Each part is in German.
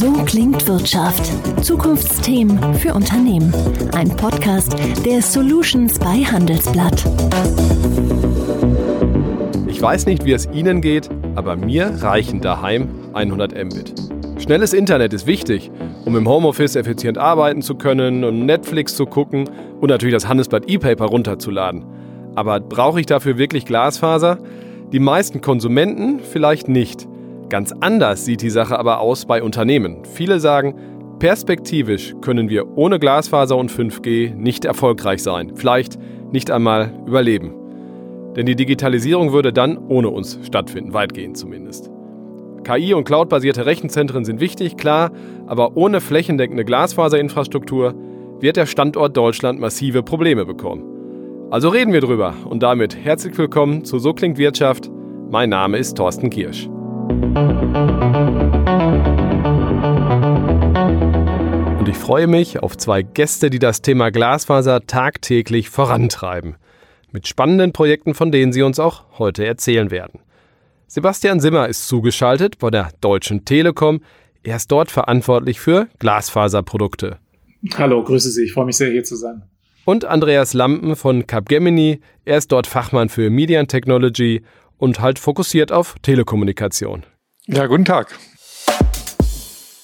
So klingt Wirtschaft. Zukunftsthemen für Unternehmen. Ein Podcast der Solutions bei Handelsblatt. Ich weiß nicht, wie es Ihnen geht, aber mir reichen daheim 100 Mbit. Schnelles Internet ist wichtig, um im Homeoffice effizient arbeiten zu können und Netflix zu gucken und natürlich das Handelsblatt E-Paper runterzuladen. Aber brauche ich dafür wirklich Glasfaser? Die meisten Konsumenten vielleicht nicht. Ganz anders sieht die Sache aber aus bei Unternehmen. Viele sagen, perspektivisch können wir ohne Glasfaser und 5G nicht erfolgreich sein, vielleicht nicht einmal überleben. Denn die Digitalisierung würde dann ohne uns stattfinden, weitgehend zumindest. KI und cloudbasierte Rechenzentren sind wichtig, klar, aber ohne flächendeckende Glasfaserinfrastruktur wird der Standort Deutschland massive Probleme bekommen. Also reden wir drüber und damit herzlich willkommen zu So klingt Wirtschaft. Mein Name ist Thorsten Kirsch. Und ich freue mich auf zwei Gäste, die das Thema Glasfaser tagtäglich vorantreiben. Mit spannenden Projekten, von denen sie uns auch heute erzählen werden. Sebastian Simmer ist zugeschaltet bei der Deutschen Telekom. Er ist dort verantwortlich für Glasfaserprodukte. Hallo, grüße Sie. Ich freue mich sehr, hier zu sein und Andreas Lampen von Capgemini. Er ist dort Fachmann für Media Technology und halt fokussiert auf Telekommunikation. Ja, guten Tag.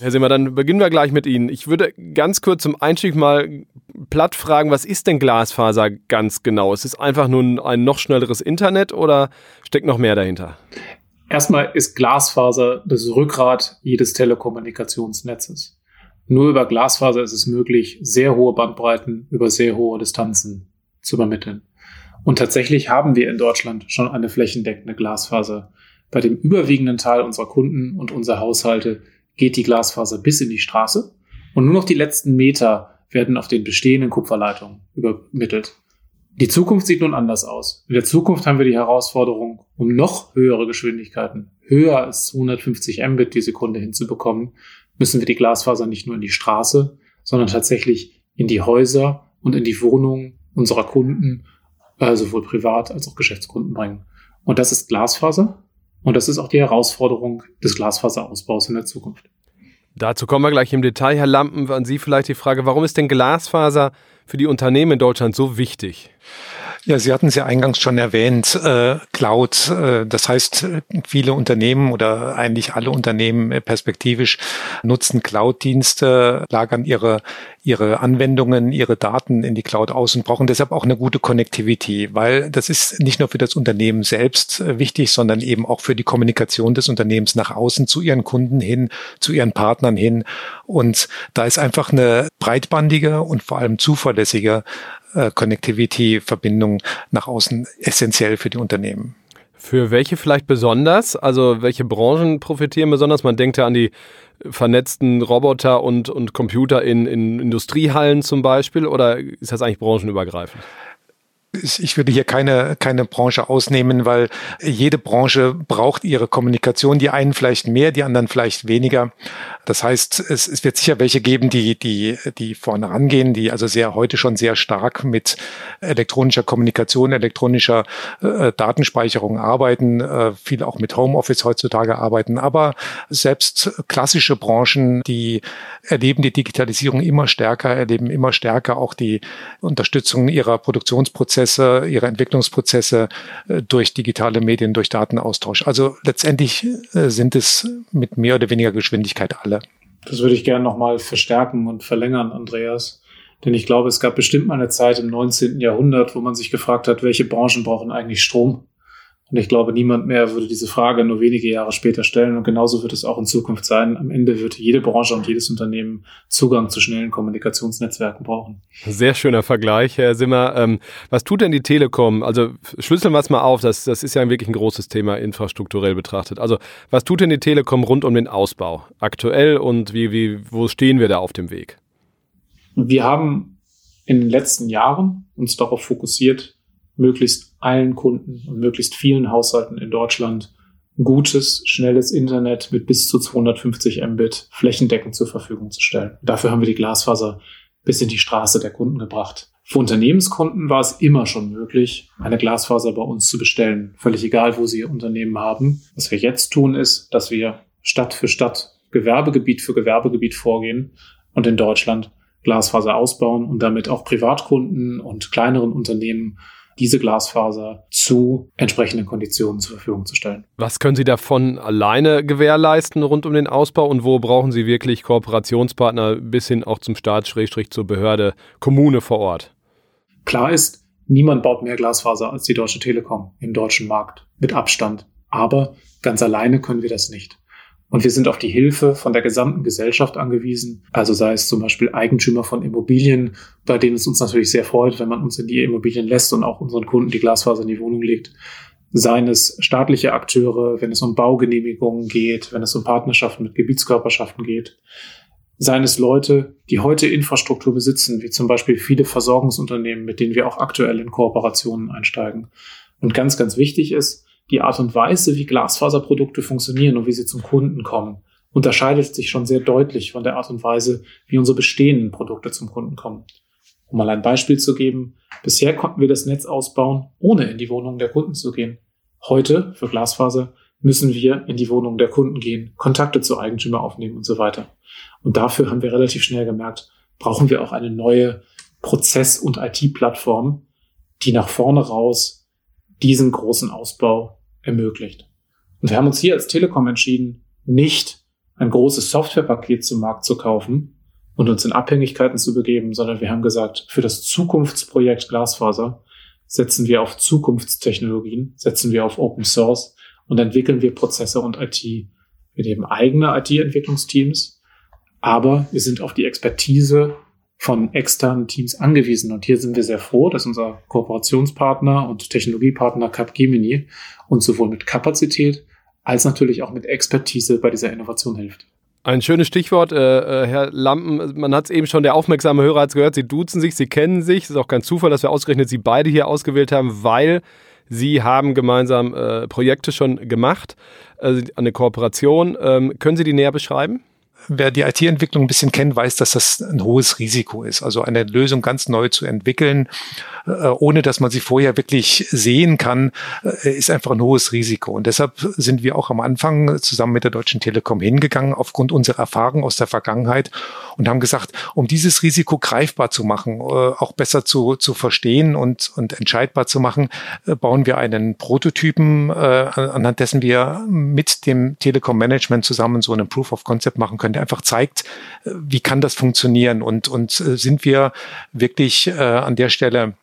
Herr Simmer, dann beginnen wir gleich mit Ihnen. Ich würde ganz kurz zum Einstieg mal platt fragen, was ist denn Glasfaser ganz genau? Ist es einfach nur ein noch schnelleres Internet oder steckt noch mehr dahinter? Erstmal ist Glasfaser das Rückgrat jedes Telekommunikationsnetzes. Nur über Glasfaser ist es möglich, sehr hohe Bandbreiten über sehr hohe Distanzen zu übermitteln. Und tatsächlich haben wir in Deutschland schon eine flächendeckende Glasfaser. Bei dem überwiegenden Teil unserer Kunden und unserer Haushalte geht die Glasfaser bis in die Straße und nur noch die letzten Meter werden auf den bestehenden Kupferleitungen übermittelt. Die Zukunft sieht nun anders aus. In der Zukunft haben wir die Herausforderung, um noch höhere Geschwindigkeiten, höher als 250 Mbit die Sekunde hinzubekommen, müssen wir die Glasfaser nicht nur in die Straße, sondern tatsächlich in die Häuser und in die Wohnungen unserer Kunden, äh, sowohl privat als auch Geschäftskunden bringen. Und das ist Glasfaser. Und das ist auch die Herausforderung des Glasfaserausbaus in der Zukunft. Dazu kommen wir gleich im Detail. Herr Lampen, an Sie vielleicht die Frage, warum ist denn Glasfaser für die Unternehmen in Deutschland so wichtig? Ja, Sie hatten es ja eingangs schon erwähnt, äh, Cloud. Äh, das heißt, viele Unternehmen oder eigentlich alle Unternehmen äh, perspektivisch nutzen Cloud-Dienste, lagern ihre, ihre Anwendungen, ihre Daten in die Cloud aus und brauchen deshalb auch eine gute Connectivity, weil das ist nicht nur für das Unternehmen selbst äh, wichtig, sondern eben auch für die Kommunikation des Unternehmens nach außen zu ihren Kunden hin, zu ihren Partnern hin. Und da ist einfach eine breitbandige und vor allem zuverlässige äh, Connectivity-Verbindung nach außen essentiell für die Unternehmen. Für welche vielleicht besonders? Also welche Branchen profitieren besonders? Man denkt ja an die vernetzten Roboter und, und Computer in, in Industriehallen zum Beispiel oder ist das eigentlich branchenübergreifend? Ich würde hier keine, keine Branche ausnehmen, weil jede Branche braucht ihre Kommunikation. Die einen vielleicht mehr, die anderen vielleicht weniger. Das heißt, es, es wird sicher welche geben, die, die, die vorne rangehen, die also sehr heute schon sehr stark mit elektronischer Kommunikation, elektronischer äh, Datenspeicherung arbeiten, äh, viel auch mit Homeoffice heutzutage arbeiten. Aber selbst klassische Branchen, die erleben die Digitalisierung immer stärker, erleben immer stärker auch die Unterstützung ihrer Produktionsprozesse, ihrer Entwicklungsprozesse äh, durch digitale Medien, durch Datenaustausch. Also letztendlich äh, sind es mit mehr oder weniger Geschwindigkeit alle. Das würde ich gerne nochmal verstärken und verlängern, Andreas. Denn ich glaube, es gab bestimmt mal eine Zeit im 19. Jahrhundert, wo man sich gefragt hat, welche Branchen brauchen eigentlich Strom? Und ich glaube, niemand mehr würde diese Frage nur wenige Jahre später stellen. Und genauso wird es auch in Zukunft sein. Am Ende wird jede Branche und jedes Unternehmen Zugang zu schnellen Kommunikationsnetzwerken brauchen. Sehr schöner Vergleich, Herr Simmer. Ähm, was tut denn die Telekom? Also schlüsseln wir es mal auf. Das, das ist ja wirklich ein großes Thema infrastrukturell betrachtet. Also was tut denn die Telekom rund um den Ausbau aktuell und wie, wie, wo stehen wir da auf dem Weg? Wir haben in den letzten Jahren uns darauf fokussiert, möglichst allen Kunden und möglichst vielen Haushalten in Deutschland gutes, schnelles Internet mit bis zu 250 Mbit flächendeckend zur Verfügung zu stellen. Dafür haben wir die Glasfaser bis in die Straße der Kunden gebracht. Für Unternehmenskunden war es immer schon möglich, eine Glasfaser bei uns zu bestellen. Völlig egal, wo sie ihr Unternehmen haben. Was wir jetzt tun, ist, dass wir Stadt für Stadt Gewerbegebiet für Gewerbegebiet vorgehen und in Deutschland Glasfaser ausbauen und damit auch Privatkunden und kleineren Unternehmen diese Glasfaser zu entsprechenden Konditionen zur Verfügung zu stellen. Was können Sie davon alleine gewährleisten rund um den Ausbau und wo brauchen Sie wirklich Kooperationspartner bis hin auch zum Staat, Schrägstrich zur Behörde, Kommune vor Ort? Klar ist, niemand baut mehr Glasfaser als die Deutsche Telekom im deutschen Markt mit Abstand. Aber ganz alleine können wir das nicht. Und wir sind auf die Hilfe von der gesamten Gesellschaft angewiesen. Also sei es zum Beispiel Eigentümer von Immobilien, bei denen es uns natürlich sehr freut, wenn man uns in die Immobilien lässt und auch unseren Kunden die Glasfaser in die Wohnung legt. Seien es staatliche Akteure, wenn es um Baugenehmigungen geht, wenn es um Partnerschaften mit Gebietskörperschaften geht. Seien es Leute, die heute Infrastruktur besitzen, wie zum Beispiel viele Versorgungsunternehmen, mit denen wir auch aktuell in Kooperationen einsteigen. Und ganz, ganz wichtig ist, die Art und Weise, wie Glasfaserprodukte funktionieren und wie sie zum Kunden kommen, unterscheidet sich schon sehr deutlich von der Art und Weise, wie unsere bestehenden Produkte zum Kunden kommen. Um mal ein Beispiel zu geben, bisher konnten wir das Netz ausbauen, ohne in die Wohnungen der Kunden zu gehen. Heute, für Glasfaser, müssen wir in die Wohnungen der Kunden gehen, Kontakte zu Eigentümer aufnehmen und so weiter. Und dafür haben wir relativ schnell gemerkt, brauchen wir auch eine neue Prozess- und IT-Plattform, die nach vorne raus diesen großen Ausbau ermöglicht. Und wir haben uns hier als Telekom entschieden, nicht ein großes Softwarepaket zum Markt zu kaufen und uns in Abhängigkeiten zu begeben, sondern wir haben gesagt, für das Zukunftsprojekt Glasfaser setzen wir auf Zukunftstechnologien, setzen wir auf Open Source und entwickeln wir Prozesse und IT. Wir nehmen eigene IT-Entwicklungsteams, aber wir sind auf die Expertise von externen Teams angewiesen. Und hier sind wir sehr froh, dass unser Kooperationspartner und Technologiepartner Capgemini uns sowohl mit Kapazität als natürlich auch mit Expertise bei dieser Innovation hilft. Ein schönes Stichwort, äh, äh Herr Lampen. Man hat es eben schon, der aufmerksame Hörer hat es gehört, Sie duzen sich, Sie kennen sich. Es ist auch kein Zufall, dass wir ausgerechnet Sie beide hier ausgewählt haben, weil Sie haben gemeinsam äh, Projekte schon gemacht, äh, eine Kooperation. Ähm, können Sie die näher beschreiben? Wer die IT-Entwicklung ein bisschen kennt, weiß, dass das ein hohes Risiko ist. Also eine Lösung ganz neu zu entwickeln, äh, ohne dass man sie vorher wirklich sehen kann, äh, ist einfach ein hohes Risiko. Und deshalb sind wir auch am Anfang zusammen mit der Deutschen Telekom hingegangen, aufgrund unserer Erfahrung aus der Vergangenheit und haben gesagt, um dieses Risiko greifbar zu machen, äh, auch besser zu, zu verstehen und, und entscheidbar zu machen, bauen wir einen Prototypen, anhand dessen wir mit dem Telekom-Management zusammen so einen Proof of Concept machen können, der einfach zeigt, wie kann das funktionieren und, und sind wir wirklich äh, an der Stelle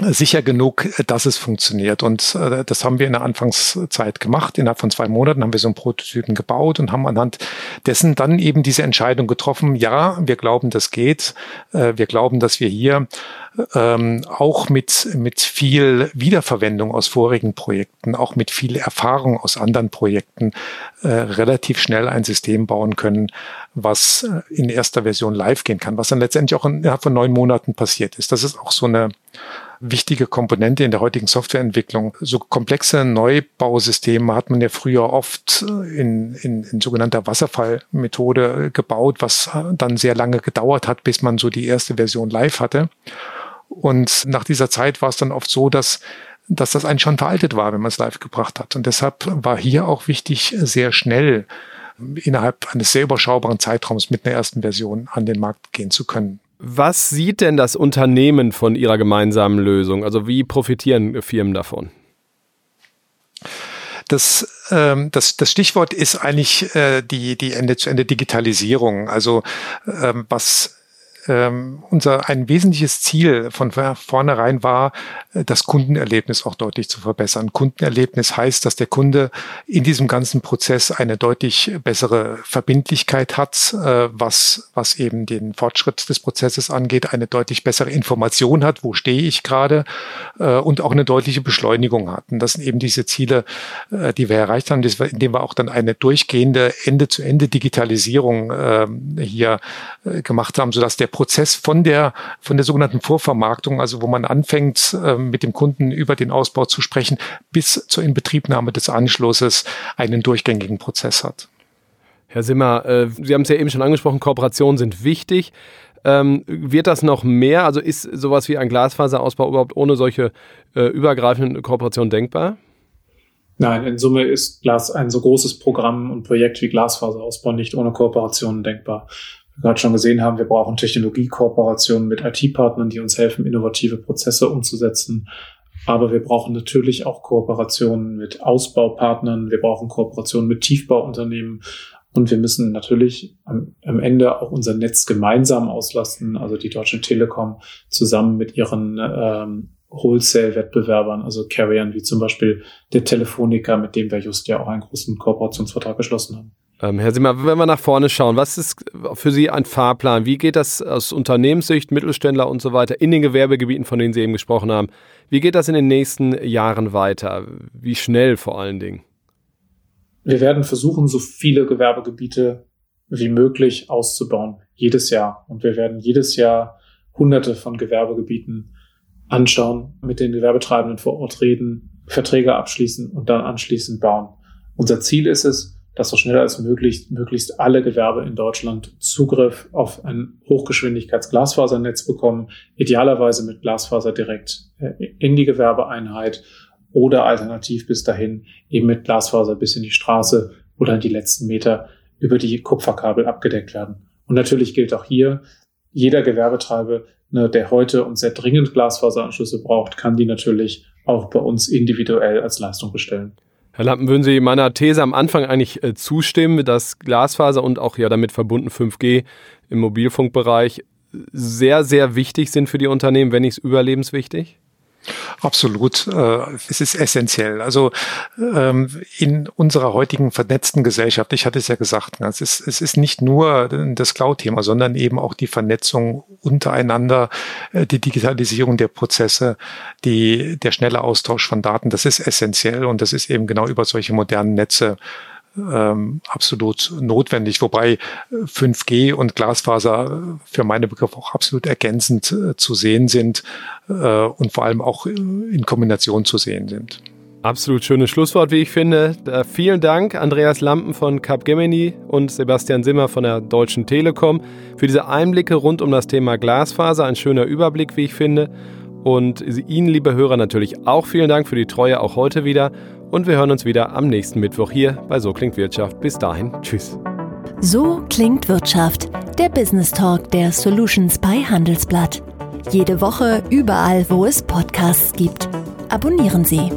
sicher genug, dass es funktioniert. Und äh, das haben wir in der Anfangszeit gemacht. Innerhalb von zwei Monaten haben wir so einen Prototypen gebaut und haben anhand dessen dann eben diese Entscheidung getroffen, ja, wir glauben, das geht. Äh, wir glauben, dass wir hier ähm, auch mit, mit viel Wiederverwendung aus vorigen Projekten, auch mit viel Erfahrung aus anderen Projekten äh, relativ schnell ein System bauen können, was äh, in erster Version live gehen kann, was dann letztendlich auch innerhalb von neun Monaten passiert ist. Das ist auch so eine wichtige Komponente in der heutigen Softwareentwicklung. So komplexe Neubausysteme hat man ja früher oft in, in, in sogenannter Wasserfallmethode gebaut, was dann sehr lange gedauert hat, bis man so die erste Version live hatte. Und nach dieser Zeit war es dann oft so, dass dass das eigentlich schon veraltet war, wenn man es live gebracht hat. Und deshalb war hier auch wichtig, sehr schnell innerhalb eines sehr überschaubaren Zeitraums mit einer ersten Version an den Markt gehen zu können. Was sieht denn das Unternehmen von Ihrer gemeinsamen Lösung? Also wie profitieren Firmen davon? Das, ähm, das, das Stichwort ist eigentlich äh, die, die Ende-zu-Ende-Digitalisierung. Also ähm, was ähm, unser ein wesentliches Ziel von vornherein war, äh, das Kundenerlebnis auch deutlich zu verbessern. Kundenerlebnis heißt, dass der Kunde in diesem ganzen Prozess eine deutlich bessere Verbindlichkeit hat, äh, was, was eben den Fortschritt des Prozesses angeht, eine deutlich bessere Information hat, wo stehe ich gerade äh, und auch eine deutliche Beschleunigung hat. Und das sind eben diese Ziele, äh, die wir erreicht haben, indem wir auch dann eine durchgehende Ende-zu-Ende-Digitalisierung äh, hier äh, gemacht haben, sodass der Prozess von der, von der sogenannten Vorvermarktung, also wo man anfängt, äh, mit dem Kunden über den Ausbau zu sprechen, bis zur Inbetriebnahme des Anschlusses einen durchgängigen Prozess hat. Herr Simmer, äh, Sie haben es ja eben schon angesprochen, Kooperationen sind wichtig. Ähm, wird das noch mehr? Also ist sowas wie ein Glasfaserausbau überhaupt ohne solche äh, übergreifenden Kooperationen denkbar? Nein, in Summe ist Glas ein so großes Programm und Projekt wie Glasfaserausbau nicht ohne Kooperationen denkbar. Wir gerade schon gesehen haben, wir brauchen Technologiekooperationen mit IT-Partnern, die uns helfen, innovative Prozesse umzusetzen. Aber wir brauchen natürlich auch Kooperationen mit Ausbaupartnern. Wir brauchen Kooperationen mit Tiefbauunternehmen. Und wir müssen natürlich am, am, Ende auch unser Netz gemeinsam auslasten, also die Deutsche Telekom zusammen mit ihren ähm, Wholesale-Wettbewerbern, also Carriern wie zum Beispiel der Telefonica, mit dem wir just ja auch einen großen Kooperationsvertrag geschlossen haben. Ähm, Herr Simmer, wenn wir nach vorne schauen, was ist für Sie ein Fahrplan? Wie geht das aus Unternehmenssicht, Mittelständler und so weiter in den Gewerbegebieten, von denen Sie eben gesprochen haben? Wie geht das in den nächsten Jahren weiter? Wie schnell vor allen Dingen? Wir werden versuchen, so viele Gewerbegebiete wie möglich auszubauen, jedes Jahr. Und wir werden jedes Jahr hunderte von Gewerbegebieten anschauen, mit den Gewerbetreibenden vor Ort reden, Verträge abschließen und dann anschließend bauen. Unser Ziel ist es, dass so schnell als möglich möglichst alle Gewerbe in Deutschland Zugriff auf ein Hochgeschwindigkeitsglasfasernetz bekommen, idealerweise mit Glasfaser direkt äh, in die Gewerbeeinheit oder alternativ bis dahin eben mit Glasfaser bis in die Straße oder in die letzten Meter über die Kupferkabel abgedeckt werden. Und natürlich gilt auch hier, jeder Gewerbetreiber, ne, der heute und sehr dringend Glasfaseranschlüsse braucht, kann die natürlich auch bei uns individuell als Leistung bestellen. Herr Lampen, würden Sie meiner These am Anfang eigentlich äh, zustimmen, dass Glasfaser und auch ja damit verbunden 5G im Mobilfunkbereich sehr, sehr wichtig sind für die Unternehmen, wenn nicht überlebenswichtig? Absolut, äh, es ist essentiell. Also ähm, in unserer heutigen vernetzten Gesellschaft, ich hatte es ja gesagt, es ist, es ist nicht nur das Cloud-Thema, sondern eben auch die Vernetzung untereinander, äh, die Digitalisierung der Prozesse, die, der schnelle Austausch von Daten, das ist essentiell und das ist eben genau über solche modernen Netze ähm, absolut notwendig, wobei 5G äh, und Glasfaser für meine Begriffe auch absolut ergänzend äh, zu sehen sind äh, und vor allem auch in Kombination zu sehen sind. Absolut schönes Schlusswort, wie ich finde. Da vielen Dank, Andreas Lampen von Capgemini und Sebastian Simmer von der Deutschen Telekom für diese Einblicke rund um das Thema Glasfaser. Ein schöner Überblick, wie ich finde. Und Ihnen, liebe Hörer, natürlich auch vielen Dank für die Treue auch heute wieder. Und wir hören uns wieder am nächsten Mittwoch hier bei So klingt Wirtschaft. Bis dahin, tschüss. So klingt Wirtschaft, der Business Talk der Solutions bei Handelsblatt. Jede Woche überall, wo es Podcasts gibt. Abonnieren Sie.